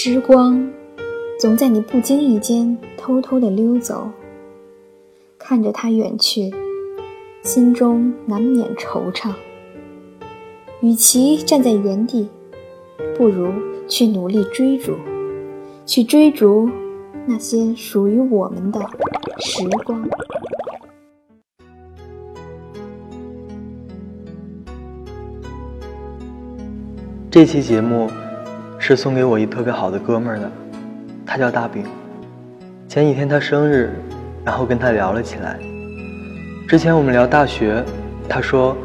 时光总在你不经意间偷偷的溜走，看着它远去，心中难免惆怅。与其站在原地，不如去努力追逐，去追逐那些属于我们的时光。这期节目是送给我一特别好的哥们儿的，他叫大饼。前几天他生日，然后跟他聊了起来。之前我们聊大学，他说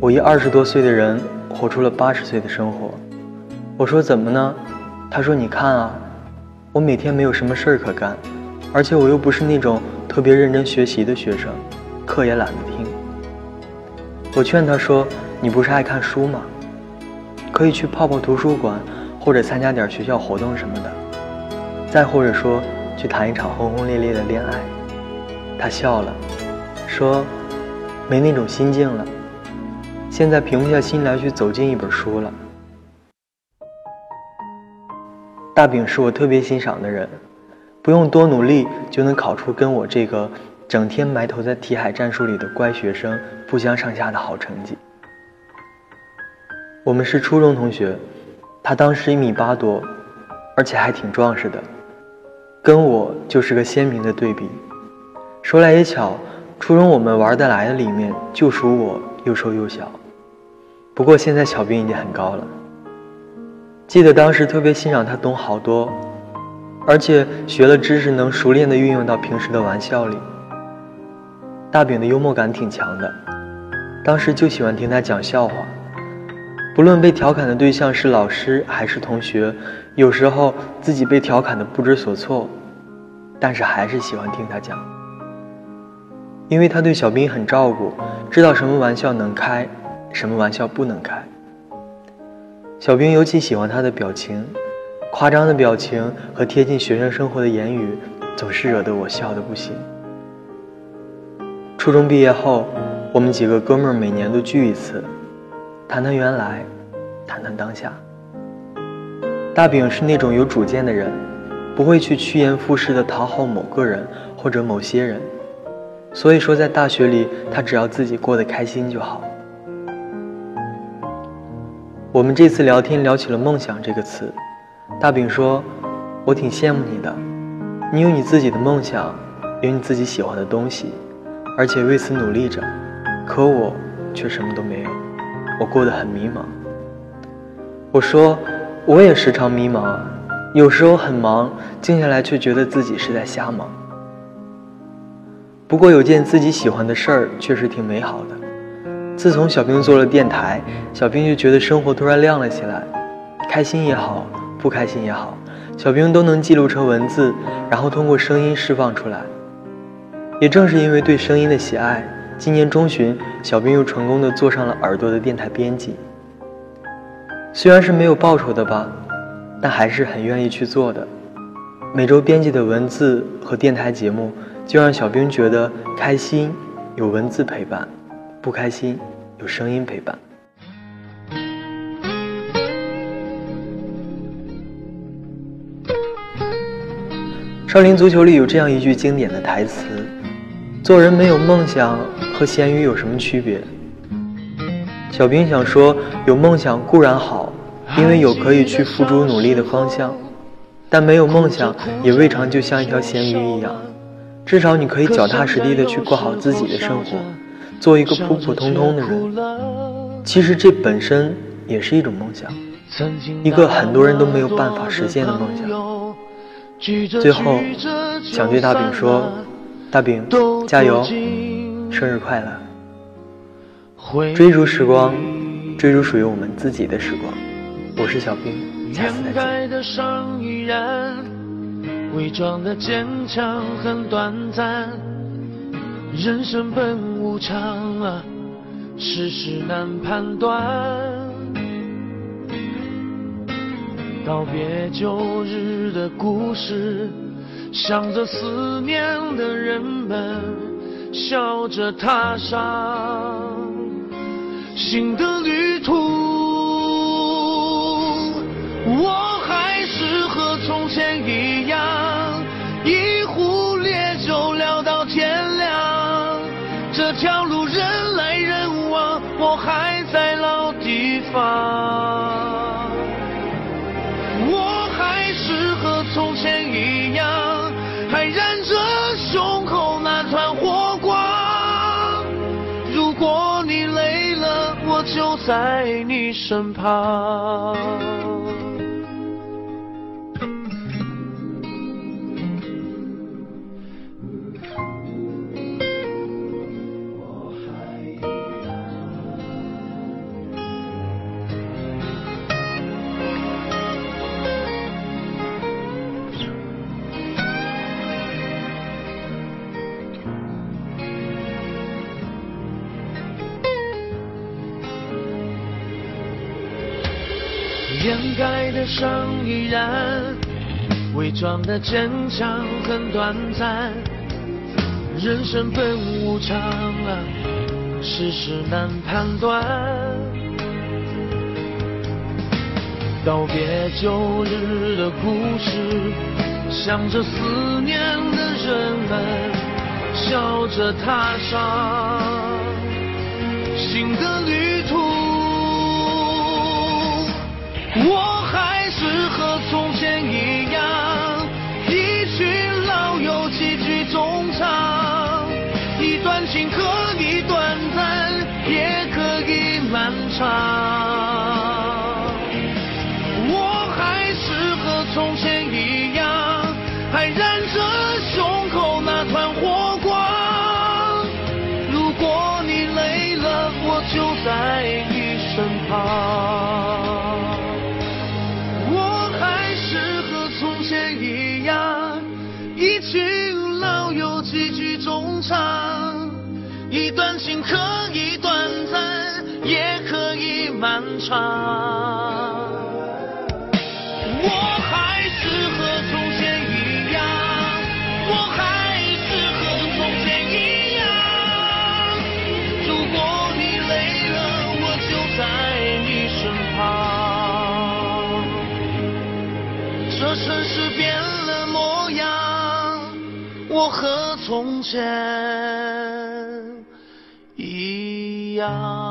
我一二十多岁的人。活出了八十岁的生活，我说怎么呢？他说你看啊，我每天没有什么事儿可干，而且我又不是那种特别认真学习的学生，课也懒得听。我劝他说，你不是爱看书吗？可以去泡泡图书馆，或者参加点学校活动什么的，再或者说去谈一场轰轰烈烈的恋爱。他笑了，说没那种心境了。现在平不下心来去走进一本书了。大饼是我特别欣赏的人，不用多努力就能考出跟我这个整天埋头在题海战术里的乖学生不相上下的好成绩。我们是初中同学，他当时一米八多，而且还挺壮实的，跟我就是个鲜明的对比。说来也巧，初中我们玩得来的里面就属我又瘦又小。不过现在小兵已经很高了。记得当时特别欣赏他懂好多，而且学了知识能熟练的运用到平时的玩笑里。大饼的幽默感挺强的，当时就喜欢听他讲笑话，不论被调侃的对象是老师还是同学，有时候自己被调侃的不知所措，但是还是喜欢听他讲，因为他对小兵很照顾，知道什么玩笑能开。什么玩笑不能开？小兵尤其喜欢他的表情，夸张的表情和贴近学生生活的言语，总是惹得我笑得不行。初中毕业后，我们几个哥们每年都聚一次，谈谈原来，谈谈当下。大饼是那种有主见的人，不会去趋炎附势的讨好某个人或者某些人，所以说在大学里，他只要自己过得开心就好。我们这次聊天聊起了“梦想”这个词，大饼说：“我挺羡慕你的，你有你自己的梦想，有你自己喜欢的东西，而且为此努力着。可我却什么都没有，我过得很迷茫。”我说：“我也时常迷茫，有时候很忙，静下来却觉得自己是在瞎忙。不过有件自己喜欢的事儿，确实挺美好的。”自从小兵做了电台，小兵就觉得生活突然亮了起来，开心也好，不开心也好，小兵都能记录成文字，然后通过声音释放出来。也正是因为对声音的喜爱，今年中旬，小兵又成功的做上了耳朵的电台编辑。虽然是没有报酬的吧，但还是很愿意去做的。每周编辑的文字和电台节目，就让小兵觉得开心，有文字陪伴。不开心，有声音陪伴。少林足球里有这样一句经典的台词：“做人没有梦想和咸鱼有什么区别？”小兵想说，有梦想固然好，因为有可以去付诸努力的方向；但没有梦想，也未尝就像一条咸鱼一样，至少你可以脚踏实地的去过好自己的生活。做一个普普通通的人，其实这本身也是一种梦想，一个很多人都没有办法实现的梦想。最后，想对大饼说：“大饼，加油，生日快乐！追逐时光，追逐属于我们自己的时光。”我是小兵，下次再见。人生本无常啊，世事难判断。告别旧日的故事，想着思念的人们，笑着踏上新的旅你累了，我就在你身旁。掩盖的伤依然，伪装的坚强很短暂。人生本无常啊，世事难判断。告别旧日的故事，想着思念的人们，笑着踏上新的旅途。场。我还是和从前一样，还燃着胸口那团火光。如果你累了，我就在你身旁。我还是和从前一样，一群老友几句衷肠。一段情，可以漫长。我还是和从前一样，我还是和从前一样。如果你累了，我就在你身旁。这城市变了模样，我和从前一样。